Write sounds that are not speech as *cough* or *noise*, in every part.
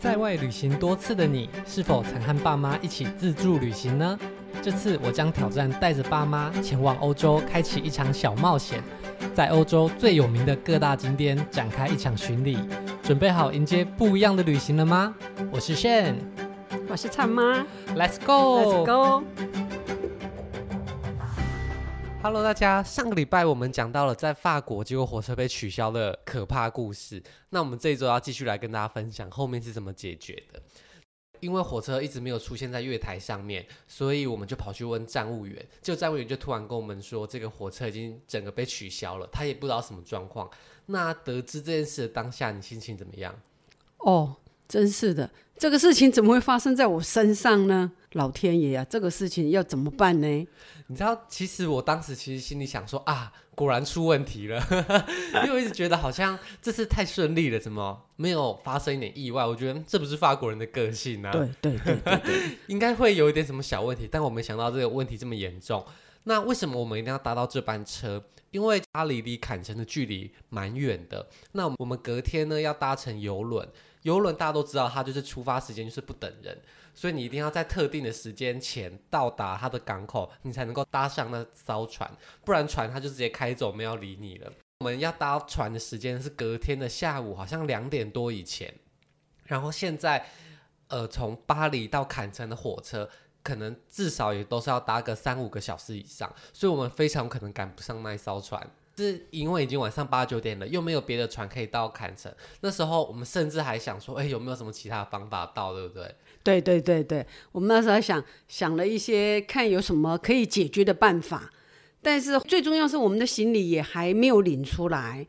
在外旅行多次的你，是否曾和爸妈一起自助旅行呢？这次我将挑战带着爸妈前往欧洲，开启一场小冒险，在欧洲最有名的各大景点展开一场巡礼。准备好迎接不一样的旅行了吗？我是 Shane，我是灿妈，Let's go，Let's go。Hello，大家，上个礼拜我们讲到了在法国结果火车被取消的可怕故事。那我们这一周要继续来跟大家分享后面是怎么解决的。因为火车一直没有出现在月台上面，所以我们就跑去问站务员。就站务员就突然跟我们说，这个火车已经整个被取消了，他也不知道什么状况。那得知这件事的当下，你心情怎么样？哦，真是的，这个事情怎么会发生在我身上呢？老天爷啊，这个事情要怎么办呢？你知道，其实我当时其实心里想说啊，果然出问题了，*laughs* 因为我一直觉得好像这次太顺利了，怎么没有发生一点意外？我觉得这不是法国人的个性啊。对对对对对，*laughs* 应该会有一点什么小问题，但我没想到这个问题这么严重。那为什么我们一定要搭到这班车？因为巴黎离坎城的距离蛮远的。那我们隔天呢要搭乘游轮，邮轮大家都知道，它就是出发时间就是不等人。所以你一定要在特定的时间前到达它的港口，你才能够搭上那艘船，不然船它就直接开走，没有理你了。我们要搭船的时间是隔天的下午，好像两点多以前。然后现在，呃，从巴黎到坎城的火车，可能至少也都是要搭个三五个小时以上，所以我们非常可能赶不上那一艘船。是因为已经晚上八九点了，又没有别的船可以到坎城。那时候我们甚至还想说，哎，有没有什么其他方法到，对不对？对对对对，我们那时候想想了一些，看有什么可以解决的办法，但是最重要是我们的行李也还没有领出来，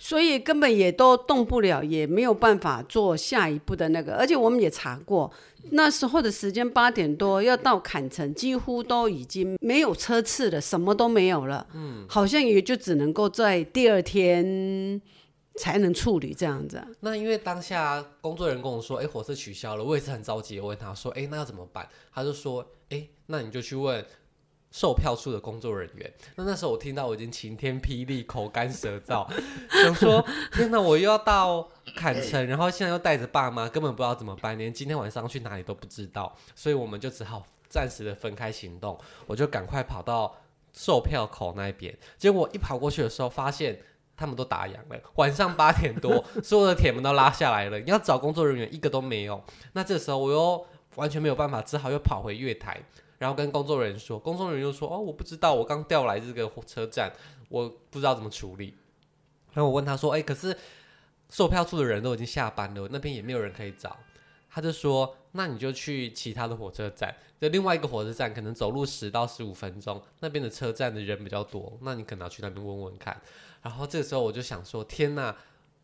所以根本也都动不了，也没有办法做下一步的那个。而且我们也查过，那时候的时间八点多要到坎城，几乎都已经没有车次了，什么都没有了，嗯，好像也就只能够在第二天。才能处理这样子啊。那因为当下工作人员跟我说，哎，火车取消了，我也是很着急。我问他说，哎，那要怎么办？他就说，哎，那你就去问售票处的工作人员。那那时候我听到我已经晴天霹雳，口干舌燥，*laughs* 想说，天哪，我又要到坎城，然后现在又带着爸妈，根本不知道怎么办，连今天晚上去哪里都不知道。所以我们就只好暂时的分开行动。我就赶快跑到售票口那边，结果一跑过去的时候，发现。他们都打烊了，晚上八点多，*laughs* 所有的铁门都拉下来了。你要找工作人员，一个都没有。那这时候我又完全没有办法，只好又跑回月台，然后跟工作人员说。工作人员又说：“哦，我不知道，我刚调来这个火车站，我不知道怎么处理。”然后我问他说：“哎，可是售票处的人都已经下班了，那边也没有人可以找。”他就说：“那你就去其他的火车站，就另外一个火车站，可能走路十到十五分钟，那边的车站的人比较多，那你可能要去那边问问看。”然后这个时候我就想说，天呐，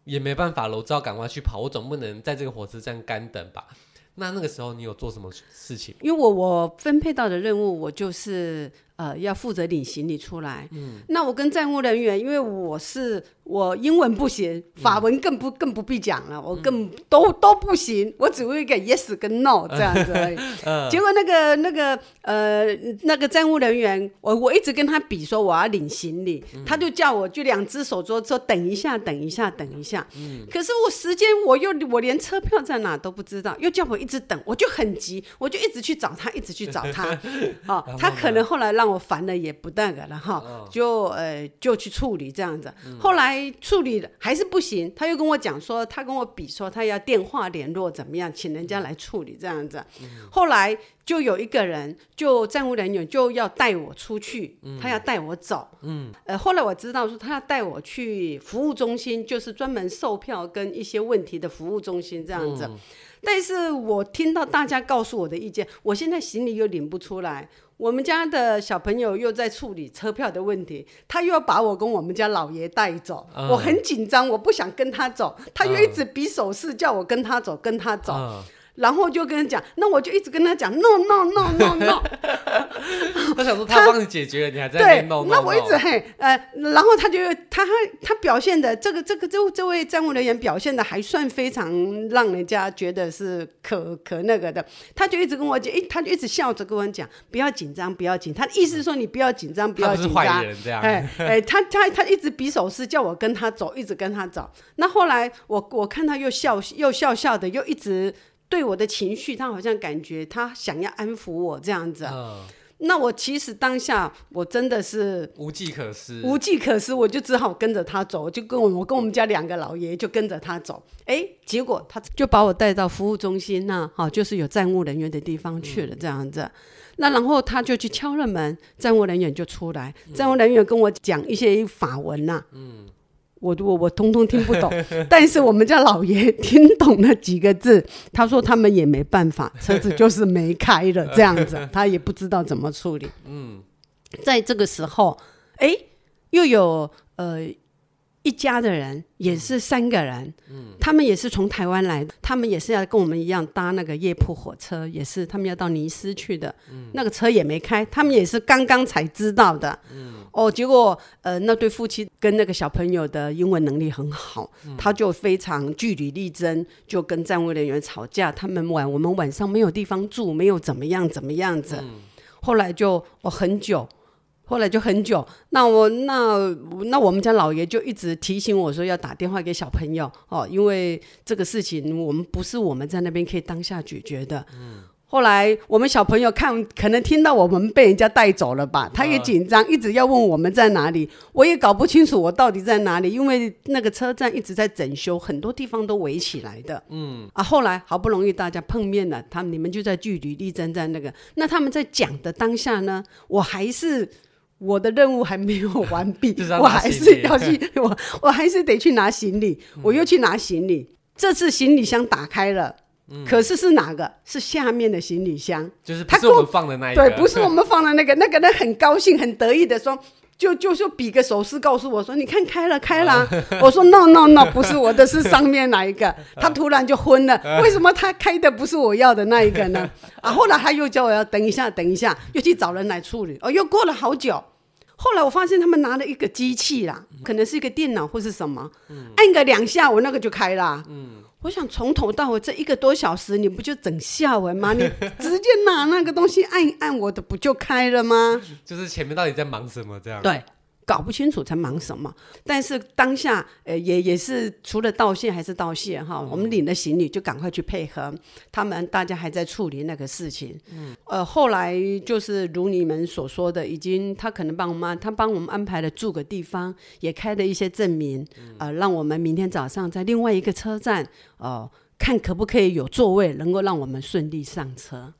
也没办法了，我只好赶快去跑，我总不能在这个火车站干等吧？那那个时候你有做什么事情？因为我我分配到的任务，我就是呃要负责领行李出来。嗯，那我跟站务人员，因为我是。我英文不行，法文更不、嗯、更不必讲了，我更都都不行，我只会一个 yes 跟 no 这样子而已。*laughs* 嗯、结果那个那个呃那个站务人员，我我一直跟他比说我要领行李，嗯、他就叫我就两只手说说等一下等一下等一下。嗯、可是我时间我又我连车票在哪都不知道，又叫我一直等，我就很急，我就一直去找他，一直去找他。*laughs* 哦，他可能后来让我烦了也不那个了哈，就呃就去处理这样子。嗯、后来。处理了还是不行，他又跟我讲说，他跟我比说，他要电话联络怎么样，请人家来处理这样子。嗯、后来就有一个人，就站务人员就要带我出去，嗯、他要带我走。嗯，呃，后来我知道说他要带我去服务中心，就是专门售票跟一些问题的服务中心这样子。嗯、但是我听到大家告诉我的意见，我现在行李又领不出来。我们家的小朋友又在处理车票的问题，他又要把我跟我们家老爷带走，嗯、我很紧张，我不想跟他走，他又一直比手势叫我跟他走，跟他走。嗯然后就跟他讲，那我就一直跟他讲，no no no no no。我想说他帮你解决了，你还在弄，弄，那我一直嘿呃，然后他就他他表现的这个这个这这位站务人员表现的还算非常让人家觉得是可可那个的，他就一直跟我讲，哎，他就一直笑着跟我讲，不要紧张，不要紧，他的意思是说你不要紧张，不要紧张，哎哎，他他他一直比手势叫我跟他走，一直跟他走。那后来我我看他又笑又笑笑的，又一直。对我的情绪，他好像感觉他想要安抚我这样子。嗯，那我其实当下我真的是无计可施，无计可施，我就只好跟着他走，就跟我我跟我们家两个老爷就跟着他走。哎，结果他就把我带到服务中心那，好，就是有站务人员的地方去了这样子。嗯，那然后他就去敲了门，站务人员就出来，站务人员跟我讲一些法文呐。嗯。我我我通通听不懂，但是我们家老爷听懂了几个字。他说他们也没办法，车子就是没开了这样子，他也不知道怎么处理。嗯，在这个时候，哎，又有呃。一家的人也是三个人，嗯，他们也是从台湾来的，他们也是要跟我们一样搭那个夜铺火车，也是他们要到尼斯去的，嗯，那个车也没开，他们也是刚刚才知道的，嗯，哦，结果呃，那对夫妻跟那个小朋友的英文能力很好，嗯，他就非常据理力争，就跟站务人员吵架，他们晚我们晚上没有地方住，没有怎么样怎么样子，嗯，后来就我，哦，很久。后来就很久，那我那那我们家老爷就一直提醒我说要打电话给小朋友哦，因为这个事情我们不是我们在那边可以当下解决的。嗯。后来我们小朋友看可能听到我们被人家带走了吧，他也紧张，一直要问我们在哪里，我也搞不清楚我到底在哪里，因为那个车站一直在整修，很多地方都围起来的。嗯。啊，后来好不容易大家碰面了，他们你们就在据理力争在那个，那他们在讲的当下呢，我还是。我的任务还没有完毕，*laughs* 我还是要去，*laughs* 我我还是得去拿行李，嗯、我又去拿行李。这次行李箱打开了，嗯、可是是哪个？是下面的行李箱，就是他是我们放的那一个。对，不是我们放的那个。那个人很高兴、很得意的说，就就说比个手势告诉我说：“你看开了，开了。” *laughs* 我说：“No No No，不是我的，是上面哪一个？” *laughs* 他突然就昏了。为什么他开的不是我要的那一个呢？*laughs* 啊，后来他又叫我要等一下，等一下，又去找人来处理。哦，又过了好久。后来我发现他们拿了一个机器啦，可能是一个电脑或是什么，嗯、按个两下，我那个就开了。嗯、我想从头到尾这一个多小时，你不就整下文吗？*laughs* 你直接拿那个东西按一按，我的不就开了吗？就是前面到底在忙什么？这样对。搞不清楚在忙什么，但是当下，呃，也也是除了道谢还是道谢哈。嗯、我们领了行李就赶快去配合他们，大家还在处理那个事情。嗯，呃，后来就是如你们所说的，已经他可能帮我们，他帮我们安排了住个地方，也开了一些证明，嗯、呃，让我们明天早上在另外一个车站，哦、呃，看可不可以有座位，能够让我们顺利上车。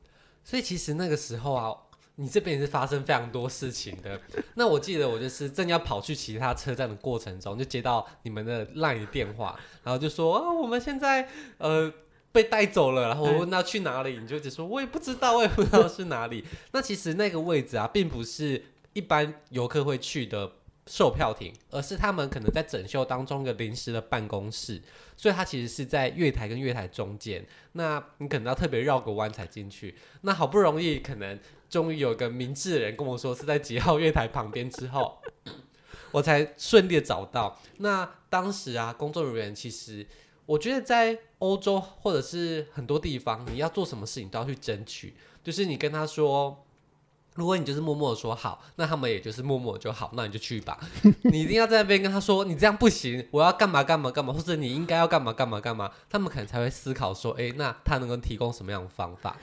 所以其实那个时候啊。你这边也是发生非常多事情的。那我记得我就是正要跑去其他车站的过程中，就接到你们的 LINE 的电话，然后就说啊，我们现在呃被带走了。然后我问他去哪里，你就只说我也不知道，我也不知道是哪里。那其实那个位置啊，并不是一般游客会去的售票亭，而是他们可能在整修当中的临时的办公室。所以它其实是在月台跟月台中间。那你可能要特别绕个弯才进去。那好不容易可能。终于有个明智的人跟我说是在几号月台旁边之后，*coughs* 我才顺利的找到。那当时啊，工作人员其实我觉得在欧洲或者是很多地方，你要做什么事情都要去争取。就是你跟他说，如果你就是默默的说好，那他们也就是默默就好，那你就去吧。你一定要在那边跟他说，你这样不行，我要干嘛干嘛干嘛，或者你应该要干嘛干嘛干嘛，他们可能才会思考说，诶，那他能够提供什么样的方法？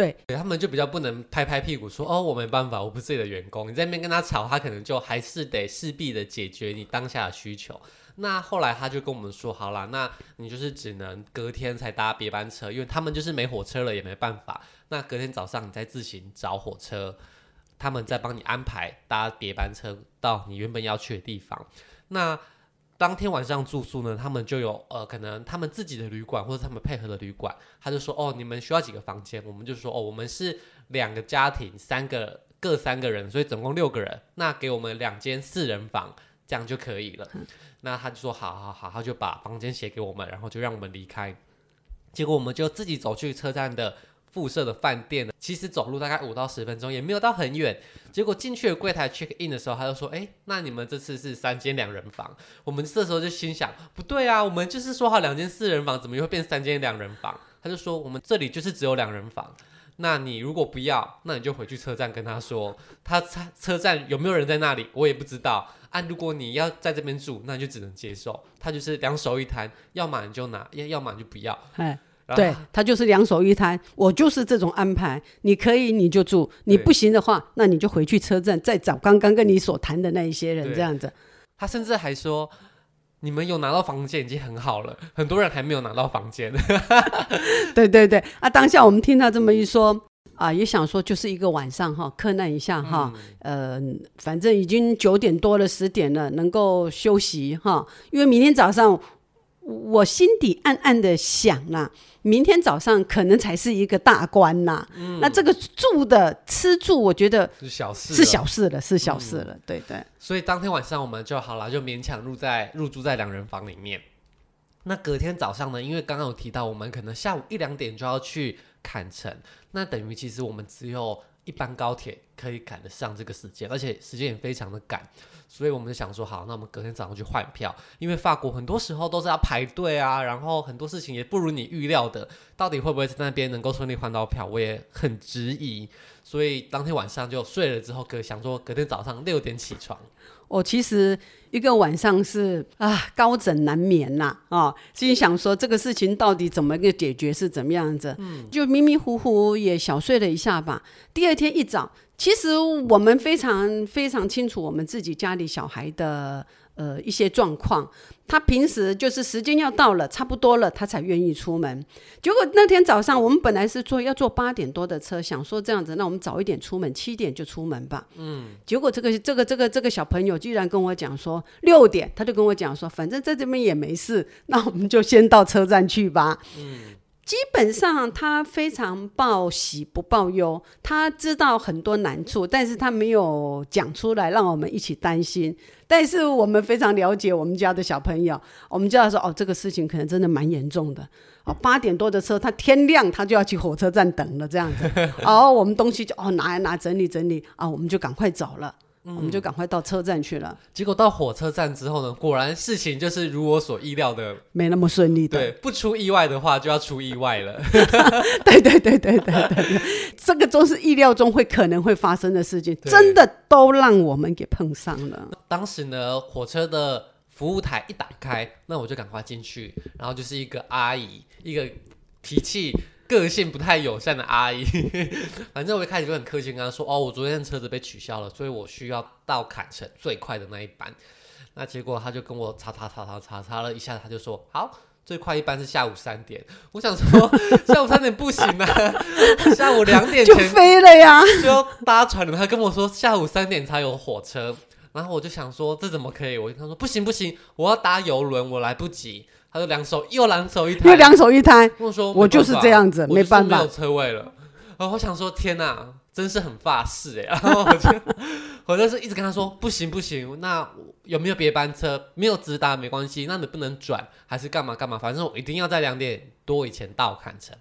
对，他们就比较不能拍拍屁股说哦，我没办法，我不是你的员工。你在那边跟他吵，他可能就还是得势必的解决你当下的需求。那后来他就跟我们说，好啦，那你就是只能隔天才搭别班车，因为他们就是没火车了，也没办法。那隔天早上你再自行找火车，他们再帮你安排搭别班车到你原本要去的地方。那当天晚上住宿呢，他们就有呃，可能他们自己的旅馆或者他们配合的旅馆，他就说哦，你们需要几个房间？我们就说哦，我们是两个家庭，三个各三个人，所以总共六个人，那给我们两间四人房，这样就可以了。嗯、那他就说好好好，他就把房间写给我们，然后就让我们离开。结果我们就自己走去车站的附设的饭店呢，其实走路大概五到十分钟，也没有到很远。结果进去了柜台 check in 的时候，他就说：“哎，那你们这次是三间两人房。”我们这时候就心想：“不对啊，我们就是说好两间四人房，怎么又会变三间两人房？”他就说：“我们这里就是只有两人房。那你如果不要，那你就回去车站跟他说，他车车站有没有人在那里，我也不知道。啊，如果你要在这边住，那你就只能接受。他就是两手一摊，要么你就拿，要要么你就不要。”对，他就是两手一摊，我就是这种安排。你可以你就住，你不行的话，那你就回去车站再找刚刚跟你所谈的那一些人这样子。他甚至还说，你们有拿到房间已经很好了，很多人还没有拿到房间。*laughs* 对对对，啊，当下我们听他这么一说啊，也想说就是一个晚上哈，克难一下哈，嗯、呃，反正已经九点多了，十点了，能够休息哈，因为明天早上。我心底暗暗的想啦、啊，明天早上可能才是一个大关呐。嗯、那这个住的吃住，我觉得是小事，是小事了，是小事了。嗯、对对。所以当天晚上我们就好了，就勉强入在入住在两人房里面。那隔天早上呢，因为刚刚有提到，我们可能下午一两点就要去坎城，那等于其实我们只有一班高铁可以赶得上这个时间，而且时间也非常的赶。所以我们就想说，好，那我们隔天早上去换票，因为法国很多时候都是要排队啊，然后很多事情也不如你预料的，到底会不会在那边能够顺利换到票，我也很质疑。所以当天晚上就睡了之后，隔想说隔天早上六点起床。我其实一个晚上是啊高枕难眠呐啊，心想说这个事情到底怎么个解决是怎么样子，嗯，就迷迷糊糊也小睡了一下吧。第二天一早。其实我们非常非常清楚我们自己家里小孩的呃一些状况。他平时就是时间要到了，差不多了，他才愿意出门。结果那天早上，我们本来是坐要坐八点多的车，想说这样子，那我们早一点出门，七点就出门吧。嗯。结果这个这个这个这个小朋友居然跟我讲说六点，他就跟我讲说，反正在这边也没事，那我们就先到车站去吧。嗯。基本上他非常报喜不报忧，他知道很多难处，但是他没有讲出来，让我们一起担心。但是我们非常了解我们家的小朋友，我们就要说哦，这个事情可能真的蛮严重的哦。八点多的车，他天亮他就要去火车站等了，这样子。哦，我们东西就哦拿一拿，整理整理啊，我们就赶快走了。嗯、我们就赶快到车站去了。结果到火车站之后呢，果然事情就是如我所意料的，没那么顺利的。对，不出意外的话，就要出意外了。*laughs* 对对对对对对，这个都是意料中会可能会发生的事情，真的都让我们给碰上了。当时呢，火车的服务台一打开，那我就赶快进去，然后就是一个阿姨，一个脾气。个性不太友善的阿姨，*laughs* 反正我一开始就很客气跟她说：“哦，我昨天车子被取消了，所以我需要到坎城最快的那一班。”那结果她就跟我查查查查查查了一下，她就说：“好，最快一般是下午三点。”我想说 *laughs* 下午三点不行啊，*laughs* 下午两点前就飞了呀，就要搭船了。他跟我说下午三点才有火车，然后我就想说这怎么可以？我跟他说不行不行，我要搭游轮，我来不及。他就两手又两手一摊，又两手一摊。我说我就是这样子，没办法，没有车位了。然后我想说，天哪，真是很发誓哎！然后我就 *laughs* 我就是一直跟他说，不行不行，那有没有别班车？没有直达没关系，那你不能转还是干嘛干嘛？反正我一定要在两点多以前到坎城。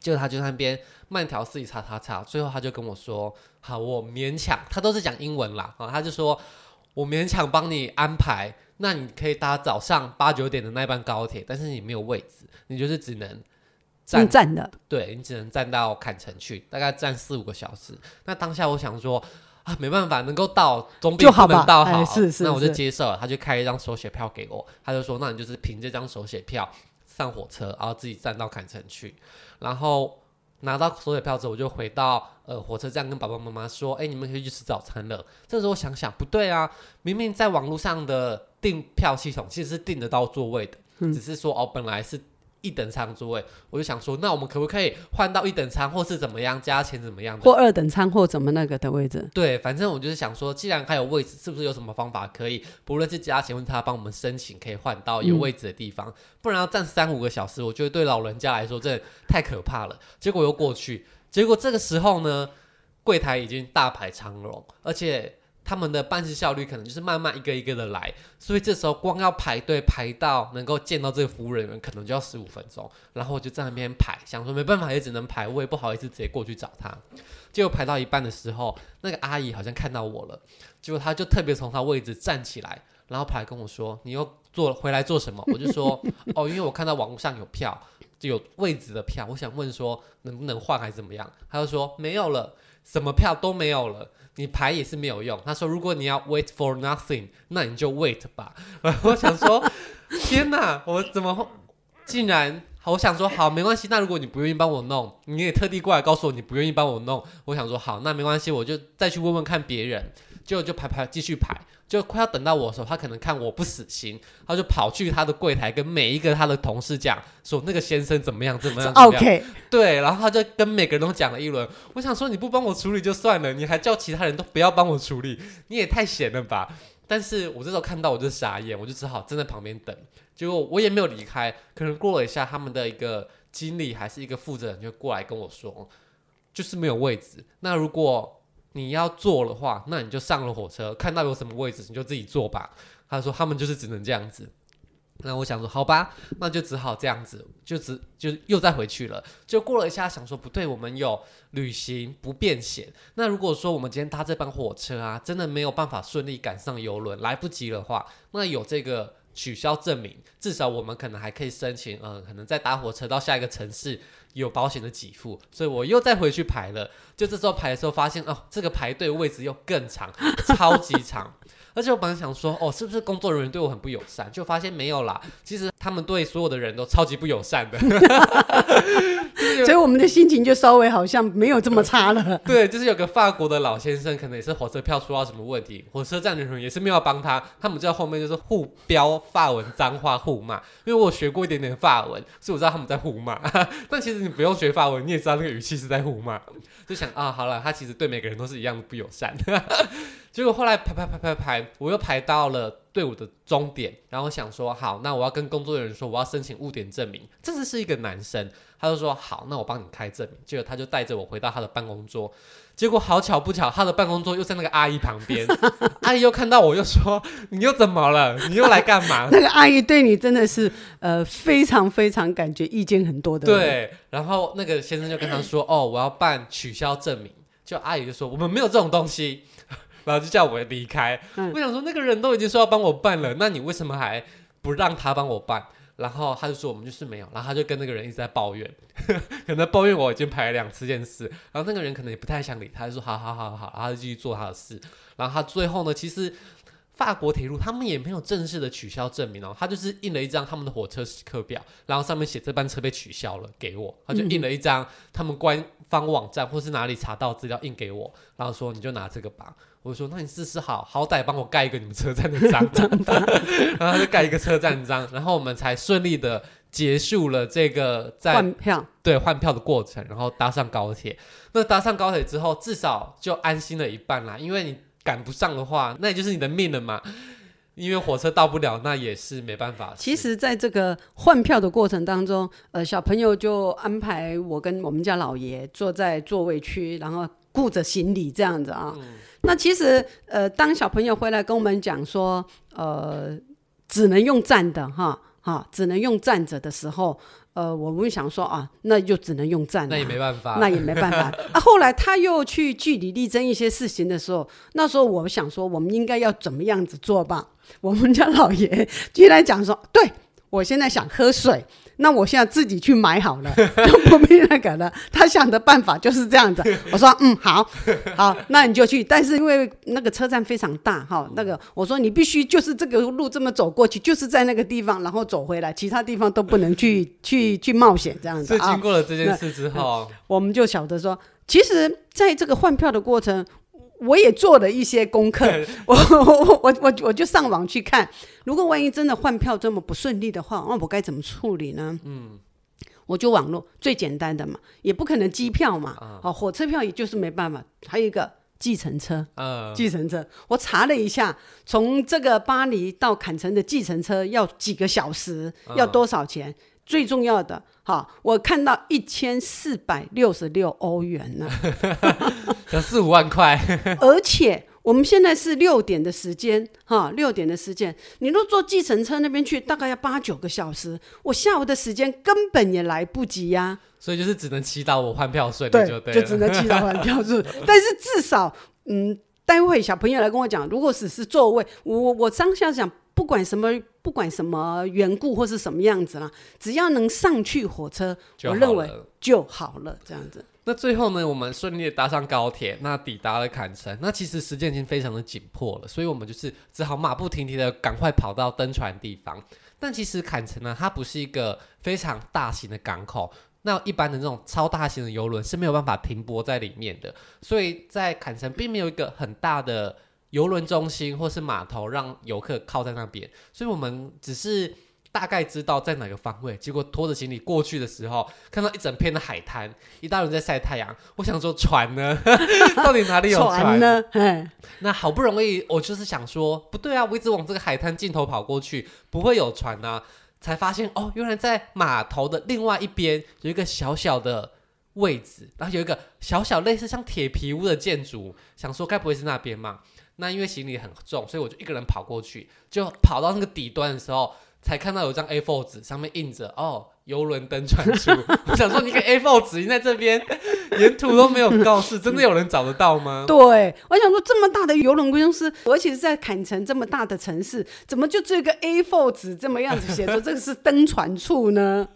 结果他就在那边慢条斯理查查查，最后他就跟我说：“好，我勉强。”他都是讲英文啦啊，他就说我勉强帮你安排。那你可以搭早上八九点的那班高铁，但是你没有位置，你就是只能站站的，对，你只能站到坎城去，大概站四五个小时。那当下我想说啊，没办法，能够到总比不能到好，好，是是是，那我就接受了。他就开一张手写票给我，他就说，那你就是凭这张手写票上火车，然后自己站到坎城去，然后。拿到所有票之后，我就回到呃火车站，跟爸爸妈妈说：“哎，你们可以去吃早餐了。”这时候想想，不对啊，明明在网络上的订票系统其实是订得到座位的，嗯、只是说哦，本来是。一等舱座位，我就想说，那我们可不可以换到一等舱，或是怎么样加钱怎么样的？或二等舱或怎么那个的位置？对，反正我就是想说，既然还有位置，是不是有什么方法可以，不论是加钱，问他帮我们申请，可以换到有位置的地方？嗯、不然要站三五个小时，我觉得对老人家来说真的太可怕了。结果又过去，结果这个时候呢，柜台已经大排长龙，而且。他们的办事效率可能就是慢慢一个一个的来，所以这时候光要排队排到能够见到这个服务人员，可能就要十五分钟。然后我就在那边排，想说没办法，也只能排，我也不好意思直接过去找他。结果排到一半的时候，那个阿姨好像看到我了，结果她就特别从她位置站起来，然后跑来跟我说：“你又做回来做什么？”我就说：“ *laughs* 哦，因为我看到网络上有票，就有位置的票，我想问说能不能换还是怎么样？”她就说：“没有了，什么票都没有了。”你排也是没有用。他说：“如果你要 wait for nothing，那你就 wait 吧。*laughs* ”我想说：“ *laughs* 天哪，我怎么竟然？”我想说好，没关系。那如果你不愿意帮我弄，你也特地过来告诉我你不愿意帮我弄。我想说好，那没关系，我就再去问问看别人。就就排排继续排，就快要等到我的时候，他可能看我不死心，他就跑去他的柜台跟每一个他的同事讲说那个先生怎么样怎么样。怎么样 *laughs* OK，对，然后他就跟每个人都讲了一轮。我想说你不帮我处理就算了，你还叫其他人都不要帮我处理，你也太闲了吧。但是我这时候看到我就傻眼，我就只好站在旁边等。结果我也没有离开，可能过了一下，他们的一个经理还是一个负责人就过来跟我说，就是没有位置。那如果你要坐的话，那你就上了火车，看到有什么位置你就自己坐吧。他说他们就是只能这样子。那我想说好吧，那就只好这样子，就只就又再回去了。就过了一下，想说不对，我们有旅行不便险。那如果说我们今天搭这班火车啊，真的没有办法顺利赶上游轮，来不及的话，那有这个。取消证明，至少我们可能还可以申请，嗯、呃，可能再搭火车到下一个城市有保险的给付，所以我又再回去排了。就这时候排的时候发现，哦，这个排队位置又更长，超级长。而且我本来想说，哦，是不是工作人员对我很不友善？就发现没有啦，其实他们对所有的人都超级不友善的。*laughs* 所以我们的心情就稍微好像没有这么差了。*laughs* 对，就是有个法国的老先生，可能也是火车票出到什么问题，火车站的人也是没有帮他，他们就在后面就是互飙法文脏话互骂。因为我学过一点点法文，所以我知道他们在互骂。*laughs* 但其实你不用学法文，你也知道那个语气是在互骂。就想啊，好了，他其实对每个人都是一样的不友善。结果后来排排排排排，我又排到了队伍的终点，然后想说好，那我要跟工作人员说我要申请误点证明。这次是一个男生，他就说好，那我帮你开证明。结果他就带着我回到他的办公桌，结果好巧不巧，他的办公桌又在那个阿姨旁边。阿 *laughs* 姨又看到我，又说你又怎么了？你又来干嘛？那个阿姨对你真的是呃非常非常感觉意见很多的。对，然后那个先生就跟他说哦，我要办取消证明。就阿姨就说我们没有这种东西。然后就叫我离开。嗯、我想说，那个人都已经说要帮我办了，那你为什么还不让他帮我办？然后他就说我们就是没有。然后他就跟那个人一直在抱怨，*laughs* 可能抱怨我已经排了两次这件事。然后那个人可能也不太想理他，就说好好好好，然后他就继续做他的事。然后他最后呢，其实法国铁路他们也没有正式的取消证明哦，他就是印了一张他们的火车时刻表，然后上面写这班车被取消了给我，他就印了一张他们官方网站或是哪里查到资料印给我，然后说你就拿这个吧。我说：“那你试试好，好歹帮我盖一个你们车站的章，*laughs* 然后他就盖一个车站章，然后我们才顺利的结束了这个在换票对换票的过程，然后搭上高铁。那搭上高铁之后，至少就安心了一半啦，因为你赶不上的话，那也就是你的命了嘛。因为火车到不了，那也是没办法。其实，在这个换票的过程当中，呃，小朋友就安排我跟我们家老爷坐在座位区，然后顾着行李这样子啊。嗯”那其实，呃，当小朋友回来跟我们讲说，呃，只能用站的哈，哈，只能用站着的时候，呃，我们想说啊，那就只能用站，那也没办法，*laughs* 那也没办法。啊，后来他又去据理力争一些事情的时候，那时候我想说，我们应该要怎么样子做吧？*laughs* 我们家老爷居然讲说，对，我现在想喝水。那我现在自己去买好了，*laughs* 就不必那个了。他想的办法就是这样子。*laughs* 我说，嗯，好，*laughs* 好，那你就去。但是因为那个车站非常大，哈，那个我说你必须就是这个路这么走过去，就是在那个地方，然后走回来，其他地方都不能去去去冒险这样子。所以经过了这件事之后，我们就晓得说，其实在这个换票的过程。我也做了一些功课，*laughs* 我我我我我就上网去看，如果万一真的换票这么不顺利的话，那我该怎么处理呢？嗯，我就网络最简单的嘛，也不可能机票嘛，哦，火车票也就是没办法，还有一个计程车，呃，计程车，我查了一下，从这个巴黎到坎城的计程车要几个小时，要多少钱？最重要的，哈，我看到一千四百六十六欧元呢，*laughs* 有四五万块。*laughs* 而且我们现在是六点的时间，哈，六点的时间，你若坐计程车那边去，大概要八九个小时，我下午的时间根本也来不及呀、啊。所以就是只能祈祷我换票顺利就对，对，就只能祈祷换票顺。*laughs* 但是至少，嗯，待会小朋友来跟我讲，如果只是座位，我我当下想，不管什么，不管什么缘故或是什么样子啦，只要能上去火车，我认为就好了，这样子。那最后呢，我们顺利的搭上高铁，那抵达了坎城。那其实时间已经非常的紧迫了，所以我们就是只好马不停蹄的赶快跑到登船的地方。但其实坎城呢，它不是一个非常大型的港口，那一般的那种超大型的游轮是没有办法停泊在里面的，所以在坎城并没有一个很大的邮轮中心或是码头让游客靠在那边，所以我们只是。大概知道在哪个方位，结果拖着行李过去的时候，看到一整片的海滩，一大人在晒太阳。我想说船呢？*laughs* 到底哪里有船，船呢？那好不容易，我就是想说，不对啊，我一直往这个海滩尽头跑过去，不会有船啊。才发现哦，原来在码头的另外一边有一个小小的位置，然后有一个小小类似像铁皮屋的建筑，想说该不会是那边嘛？那因为行李很重，所以我就一个人跑过去，就跑到那个底端的时候。才看到有张 A4 纸，上面印着“哦，游轮登船处”。*laughs* 我想说，你个 A4 纸印在这边，沿途都没有告示，真的有人找得到吗？对，我想说，这么大的游轮公司，而且是在坎城这么大的城市，怎么就这个 A4 纸这么样子写着这个是登船处呢？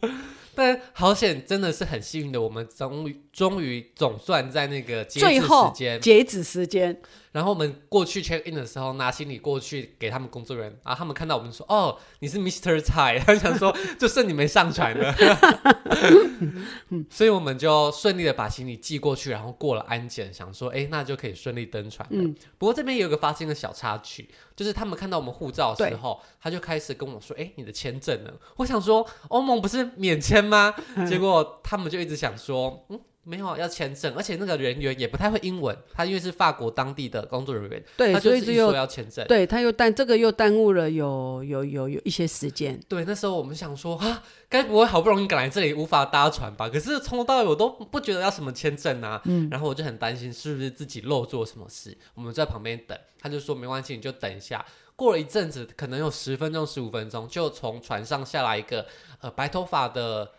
但好险，真的是很幸运的，我们终于终于总算在那个截止时间，截止时间。然后我们过去 check in 的时候，拿行李过去给他们工作人员，然后他们看到我们说：“哦，你是 Mr. 蔡。”他想说就剩你没上船了，*laughs* 所以我们就顺利的把行李寄过去，然后过了安检，想说：“哎，那就可以顺利登船了。”嗯。不过这边有个发生的小插曲，就是他们看到我们护照的时候，他就开始跟我说：“哎，你的签证呢？”我想说欧盟不是免签吗？*laughs* 结果他们就一直想说：“嗯。”没有要签证，而且那个人员也不太会英文，他因为是法国当地的工作人员，对，他就是说要签证，对，他又耽这个又耽误了有有有有一些时间。对，那时候我们想说啊，该不会好不容易赶来这里无法搭船吧？可是从头到尾我都不觉得要什么签证啊，嗯，然后我就很担心是不是自己漏做什么事。我们在旁边等，他就说没关系，你就等一下。过了一阵子，可能有十分钟、十五分钟，就从船上下来一个呃白头发的。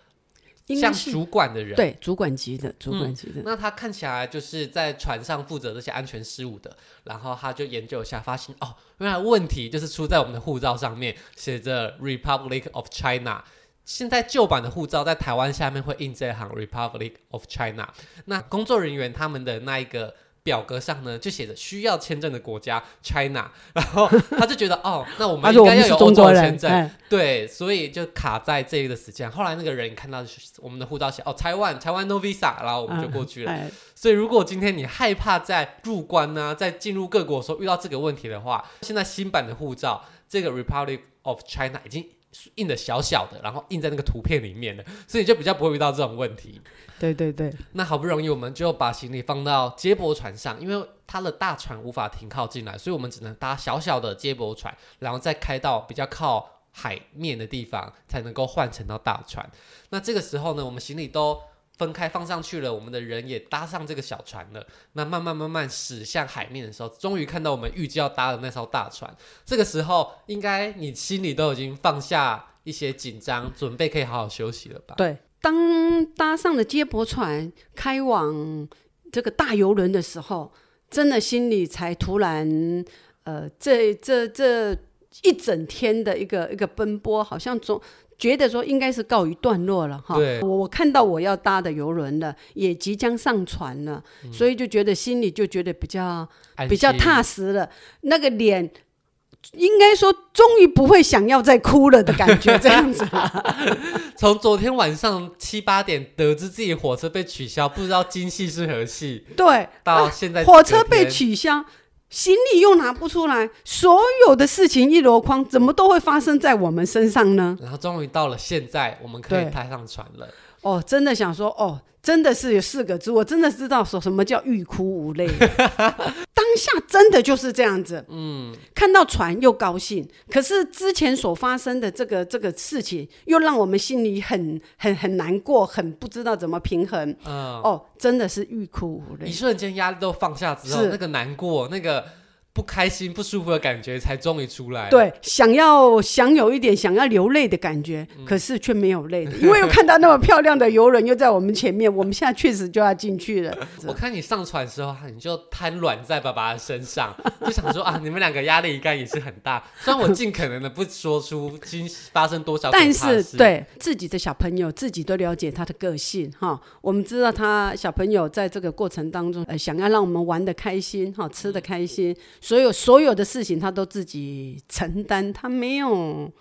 像主管的人，对，主管级的，主管级的。嗯，那他看起来就是在船上负责这些安全事务的。然后他就研究一下，发现哦，原来问题就是出在我们的护照上面写着 Republic of China。现在旧版的护照在台湾下面会印这行 Republic of China。那工作人员他们的那一个。表格上呢，就写着需要签证的国家 China，*laughs* 然后他就觉得哦，那我们应该要有欧洲签证，对，所以就卡在这个时间。后来那个人看到我们的护照写哦，台湾台湾 no visa，然后我们就过去了。嗯、所以如果今天你害怕在入关呢、啊，在进入各国的时候遇到这个问题的话，现在新版的护照这个 Republic of China 已经印的小小的，然后印在那个图片里面的，所以就比较不会遇到这种问题。对对对，那好不容易我们就把行李放到接驳船上，因为它的大船无法停靠进来，所以我们只能搭小小的接驳船，然后再开到比较靠海面的地方，才能够换乘到大船。那这个时候呢，我们行李都分开放上去了，我们的人也搭上这个小船了。那慢慢慢慢驶向海面的时候，终于看到我们预计要搭的那艘大船。这个时候，应该你心里都已经放下一些紧张，准备可以好好休息了吧？对。当搭上了接驳船开往这个大游轮的时候，真的心里才突然，呃，这这这一整天的一个一个奔波，好像总觉得说应该是告一段落了哈。对，我我看到我要搭的游轮了，也即将上船了，嗯，所以就觉得心里就觉得比较比较踏实了，那个脸。应该说，终于不会想要再哭了的感觉，*laughs* 这样子。*laughs* 从昨天晚上七八点得知自己火车被取消，不知道今夕是何夕。对，到现在火车被取消，行李又拿不出来，所有的事情一箩筐，怎么都会发生在我们身上呢？然后终于到了现在，我们可以踏上船了。哦，真的想说，哦。真的是有四个字，我真的知道说什么叫欲哭无泪。*laughs* 当下真的就是这样子，嗯，看到船又高兴，可是之前所发生的这个这个事情，又让我们心里很很很难过，很不知道怎么平衡。嗯，哦，真的是欲哭无泪。一瞬间压力都放下之后，那个难过，那个不开心、不舒服的感觉才终于出来。对，想要想有一点想要流泪的感觉，嗯、可是却没有泪的，*laughs* 因为又看到那么漂亮的游轮又在我们前面，我们现在确实就要进去了。*laughs* 我看你上船的时候，你就瘫软在爸爸的身上，*laughs* 就想说啊，你们两个压力应该也是很大。虽然我尽可能的不说出今发生多少，但是对自己的小朋友，自己都了解他的个性哈。我们知道他小朋友在这个过程当中，呃，想要让我们玩的开心哈，吃的开心。所有所有的事情，他都自己承担，他没有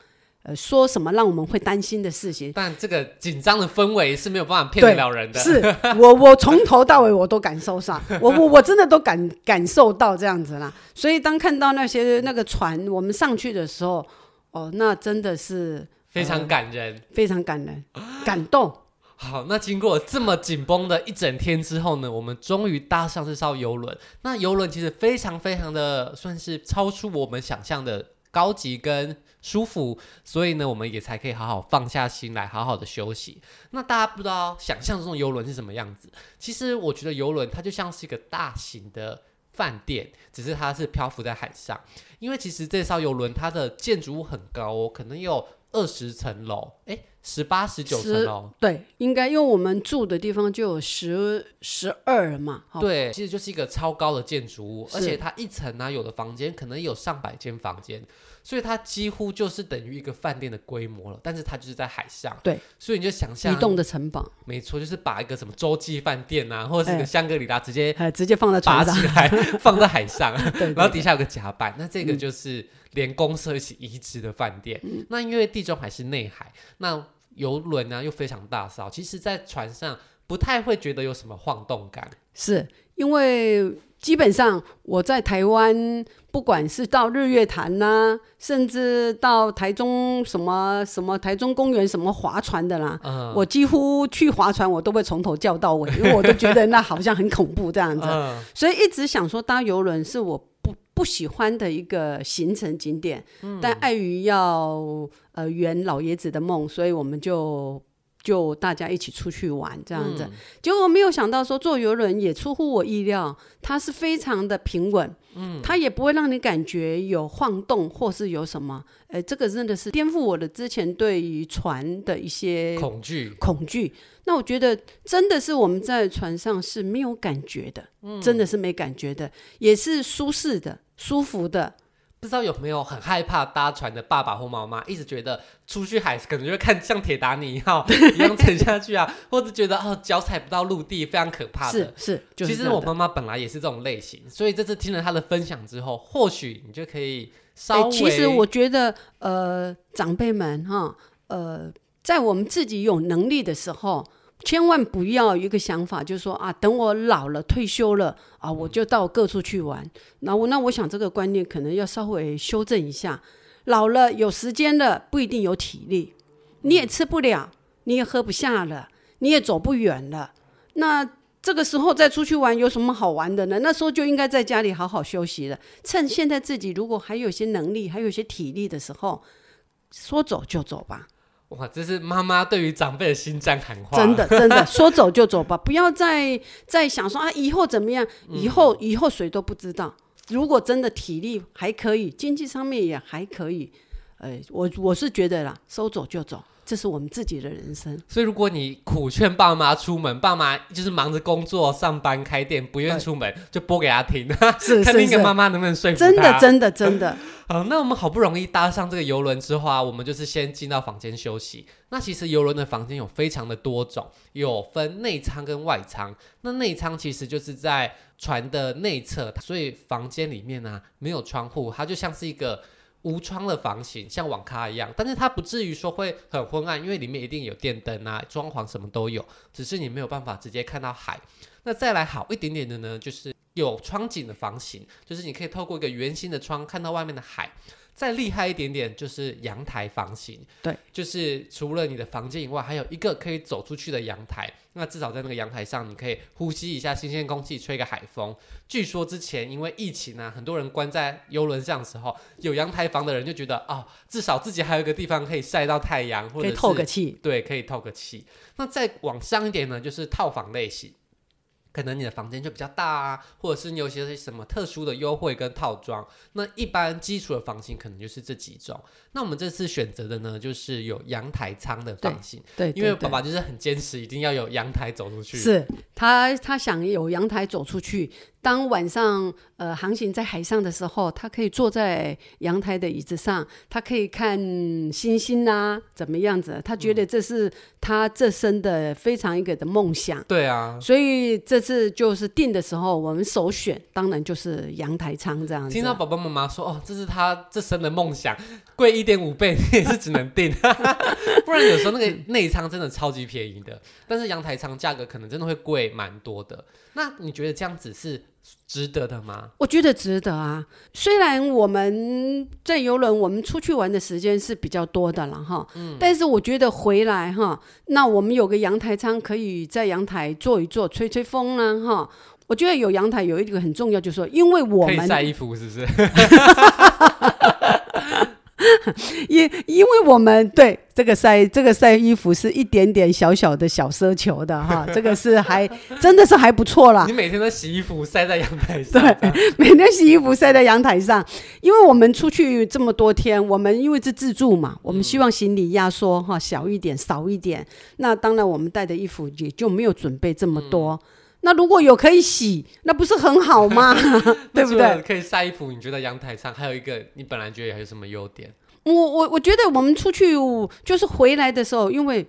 呃说什么让我们会担心的事情。但这个紧张的氛围是没有办法骗得了人的。是我我从头到尾我都感受上，*laughs* 我我我真的都感感受到这样子啦。所以当看到那些那个船我们上去的时候，哦，那真的是非常感人，呃、非常感人，感动。好，那经过这么紧绷的一整天之后呢，我们终于搭上这艘游轮。那游轮其实非常非常的算是超出我们想象的高级跟舒服，所以呢，我们也才可以好好放下心来，好好的休息。那大家不知道想象中的游轮是什么样子？其实我觉得游轮它就像是一个大型的饭店，只是它是漂浮在海上。因为其实这艘游轮它的建筑物很高哦，可能有二十层楼，诶。十八、十九层哦，对，应该因为我们住的地方就有十十二嘛，对，其实就是一个超高的建筑物，而且它一层呢、啊，有的房间可能有上百间房间，所以它几乎就是等于一个饭店的规模了。但是它就是在海上，对，所以你就想象移动的城堡，没错，就是把一个什么洲际饭店啊，或者是一个香格里拉直接直接放在拔起来 *laughs* 放在海上，然后底下有个甲板，那这个就是连公社一起移植的饭店。嗯、那因为地中海是内海，那游轮啊又非常大艘，其实，在船上不太会觉得有什么晃动感，是因为基本上我在台湾，不管是到日月潭呐、啊，甚至到台中什么什么台中公园什么划船的啦，嗯、我几乎去划船，我都会从头叫到尾，因为我都觉得那好像很恐怖这样子，*laughs* 嗯、所以一直想说搭游轮是我不不喜欢的一个行程景点，嗯、但碍于要呃圆老爷子的梦，所以我们就就大家一起出去玩这样子。嗯、结果没有想到说坐游轮也出乎我意料，它是非常的平稳，嗯，它也不会让你感觉有晃动或是有什么，呃，这个真的是颠覆我的之前对于船的一些恐惧。恐惧。那我觉得真的是我们在船上是没有感觉的，嗯、真的是没感觉的，也是舒适的。舒服的，不知道有没有很害怕搭船的爸爸或妈妈，一直觉得出去海可能就会看像铁达尼号一样沉下去啊，*laughs* 或者觉得哦脚踩不到陆地，非常可怕的。是是，就是、其实我妈妈本来也是这种类型，所以这次听了她的分享之后，或许你就可以稍微。其实我觉得，呃，长辈们哈，呃，在我们自己有能力的时候。千万不要有一个想法，就是说啊，等我老了退休了啊，我就到各处去玩。那我那我想这个观念可能要稍微修正一下。老了有时间了，不一定有体力，你也吃不了，你也喝不下了，你也走不远了。那这个时候再出去玩有什么好玩的呢？那时候就应该在家里好好休息了。趁现在自己如果还有些能力，还有些体力的时候，说走就走吧。哇，这是妈妈对于长辈的心脏喊话。真的，*laughs* 真的，说走就走吧，不要再再想说啊，以后怎么样？以后，嗯、以后谁都不知道。如果真的体力还可以，经济上面也还可以，呃，我我是觉得啦，说走就走。这是我们自己的人生，所以如果你苦劝爸妈出门，爸妈就是忙着工作、上班、开店，不愿意出门，就播给他听，*laughs* 是 *laughs* 看那个妈妈能不能说服他。真的，真的，真的。*laughs* 好，那我们好不容易搭上这个游轮之后啊，我们就是先进到房间休息。那其实游轮的房间有非常的多种，有分内舱跟外舱。那内舱其实就是在船的内侧，所以房间里面呢、啊、没有窗户，它就像是一个。无窗的房型，像网咖一样，但是它不至于说会很昏暗，因为里面一定有电灯啊，装潢什么都有，只是你没有办法直接看到海。那再来好一点点的呢，就是有窗景的房型，就是你可以透过一个圆形的窗看到外面的海。再厉害一点点就是阳台房型，对，就是除了你的房间以外，还有一个可以走出去的阳台。那至少在那个阳台上，你可以呼吸一下新鲜空气，吹个海风。据说之前因为疫情啊，很多人关在游轮上的时候，有阳台房的人就觉得啊、哦，至少自己还有一个地方可以晒到太阳，或者是可以透个气。对，可以透个气。那再往上一点呢，就是套房类型。可能你的房间就比较大啊，或者是你有些什么特殊的优惠跟套装。那一般基础的房型可能就是这几种。那我们这次选择的呢，就是有阳台舱的房型。对，因为爸爸就是很坚持，一定要有阳台走出去。是他，他想有阳台走出去。当晚上呃航行在海上的时候，他可以坐在阳台的椅子上，他可以看星星啊，怎么样子？他觉得这是他这生的非常一个的梦想。对啊，所以这次就是订的时候，我们首选当然就是阳台舱这样子。听到爸爸妈妈说哦，这是他这生的梦想，贵一点五倍你也 *laughs* 是只能订，*laughs* 不然有时候那个内舱真的超级便宜的，但是阳台舱价格可能真的会贵蛮多的。那你觉得这样子是值得的吗？我觉得值得啊。虽然我们在游轮，我们出去玩的时间是比较多的了哈，嗯，但是我觉得回来哈，那我们有个阳台舱，可以在阳台坐一坐，吹吹风啦哈。我觉得有阳台有一个很重要，就是说，因为我们晒衣服，是不是？*laughs* 因因为我们对这个晒这个晒衣服是一点点小小的小奢求的哈，*laughs* 这个是还真的是还不错啦。你每天都洗衣服晒在阳台上，对，每天洗衣服晒在阳台上，因为我们出去这么多天，我们因为是自助嘛，我们希望行李压缩哈小一点少一点，那当然我们带的衣服也就没有准备这么多。嗯、那如果有可以洗，那不是很好吗？*laughs* 对不对？可以晒衣服，你觉得阳台上还有一个你本来觉得还有什么优点？我我我觉得我们出去就是回来的时候，因为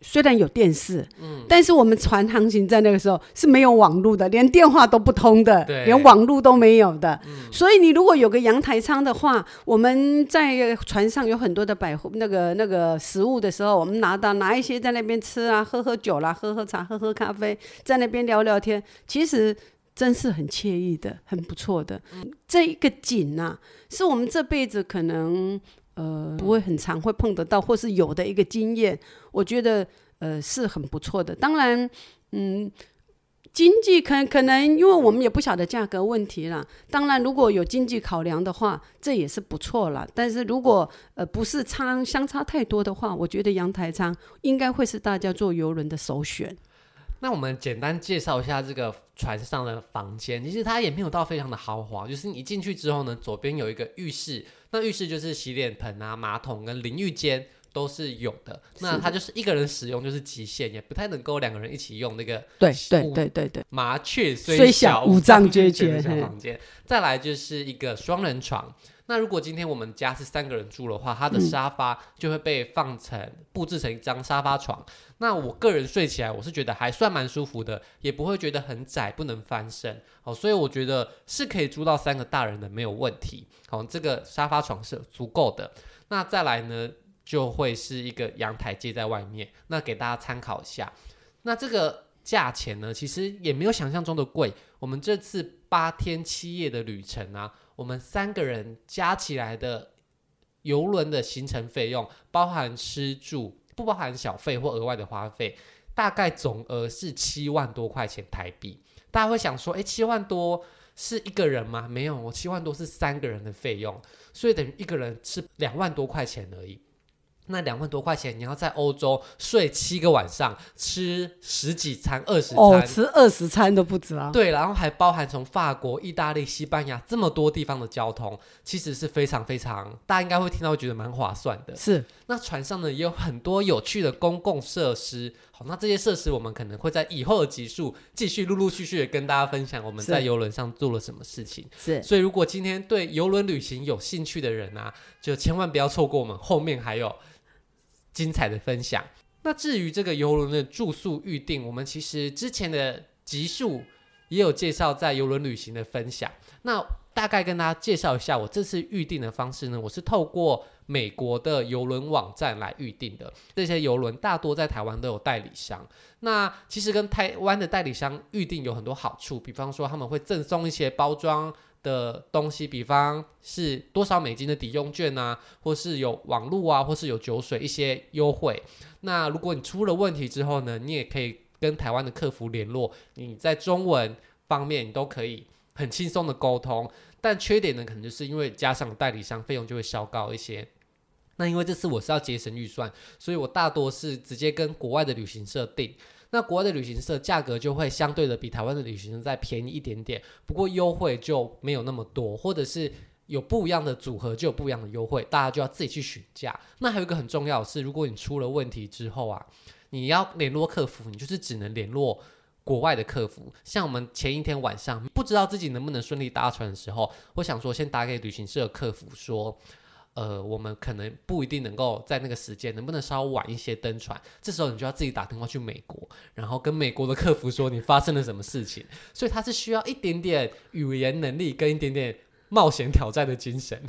虽然有电视，嗯，但是我们船航行在那个时候是没有网络的，连电话都不通的，对，连网络都没有的。嗯，所以你如果有个阳台舱的话，我们在船上有很多的百货那个那个食物的时候，我们拿到拿一些在那边吃啊，喝喝酒啦，喝喝茶，喝喝咖啡，在那边聊聊天，其实真是很惬意的，很不错的。嗯，这一个景啊，是我们这辈子可能。呃，不会很常会碰得到，或是有的一个经验，我觉得呃是很不错的。当然，嗯，经济可可能因为我们也不晓得价格问题啦。当然，如果有经济考量的话，这也是不错了。但是如果呃不是差相差太多的话，我觉得阳台舱应该会是大家坐游轮的首选。那我们简单介绍一下这个船上的房间，其实它也没有到非常的豪华，就是你一进去之后呢，左边有一个浴室。那浴室就是洗脸盆啊、马桶跟淋浴间都是有的。那它就是一个人使用就是极限，也不太能够两个人一起用那个。对对对对对。麻雀虽小，五脏俱全的小房间。再来就是一个双人床。那如果今天我们家是三个人住的话，它的沙发就会被放成布置成一张沙发床。那我个人睡起来，我是觉得还算蛮舒服的，也不会觉得很窄，不能翻身。好，所以我觉得是可以租到三个大人的没有问题。好，这个沙发床是足够的。那再来呢，就会是一个阳台接在外面。那给大家参考一下。那这个价钱呢，其实也没有想象中的贵。我们这次八天七夜的旅程啊。我们三个人加起来的游轮的行程费用，包含吃住，不包含小费或额外的花费，大概总额是七万多块钱台币。大家会想说，诶，七万多是一个人吗？没有，我七万多是三个人的费用，所以等于一个人是两万多块钱而已。那两万多块钱，你要在欧洲睡七个晚上，吃十几餐、二十餐，哦，吃二十餐都不止啊！对，然后还包含从法国、意大利、西班牙这么多地方的交通，其实是非常非常，大家应该会听到会觉得蛮划算的。是，那船上呢也有很多有趣的公共设施。好，那这些设施我们可能会在以后的集数继续陆陆续续的跟大家分享我们在游轮上做了什么事情。是，所以如果今天对游轮旅行有兴趣的人啊，就千万不要错过我们后面还有。精彩的分享。那至于这个游轮的住宿预订，我们其实之前的集数也有介绍在游轮旅行的分享。那大概跟大家介绍一下，我这次预订的方式呢，我是透过美国的游轮网站来预订的。这些游轮大多在台湾都有代理商。那其实跟台湾的代理商预订有很多好处，比方说他们会赠送一些包装。的东西，比方是多少美金的抵用券啊，或是有网络啊，或是有酒水一些优惠。那如果你出了问题之后呢，你也可以跟台湾的客服联络，你在中文方面你都可以很轻松的沟通。但缺点呢，可能就是因为加上代理商费用就会稍高一些。那因为这次我是要节省预算，所以我大多是直接跟国外的旅行社订。那国外的旅行社价格就会相对的比台湾的旅行社再便宜一点点，不过优惠就没有那么多，或者是有不一样的组合就有不一样的优惠，大家就要自己去询价。那还有一个很重要的是，如果你出了问题之后啊，你要联络客服，你就是只能联络国外的客服。像我们前一天晚上不知道自己能不能顺利搭船的时候，我想说先打给旅行社的客服说。呃，我们可能不一定能够在那个时间，能不能稍晚一些登船？这时候你就要自己打电话去美国，然后跟美国的客服说你发生了什么事情。所以它是需要一点点语言能力跟一点点冒险挑战的精神。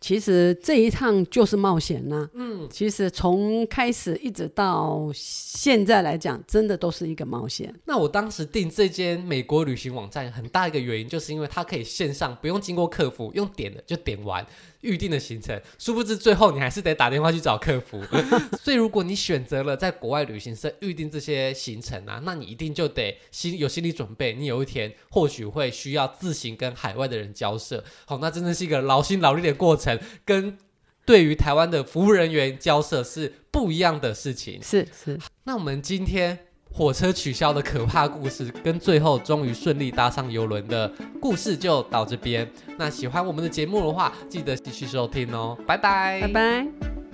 其实这一趟就是冒险呐、啊。嗯，其实从开始一直到现在来讲，真的都是一个冒险。那我当时订这间美国旅行网站，很大一个原因就是因为它可以线上不用经过客服，用点的就点完。预定的行程，殊不知最后你还是得打电话去找客服。*laughs* 所以如果你选择了在国外旅行社预定这些行程啊，那你一定就得心有心理准备，你有一天或许会需要自行跟海外的人交涉。好，那真的是一个劳心劳力的过程，跟对于台湾的服务人员交涉是不一样的事情。是是。那我们今天。火车取消的可怕故事，跟最后终于顺利搭上游轮的故事就到这边。那喜欢我们的节目的话，记得继续收听哦，拜拜，拜拜。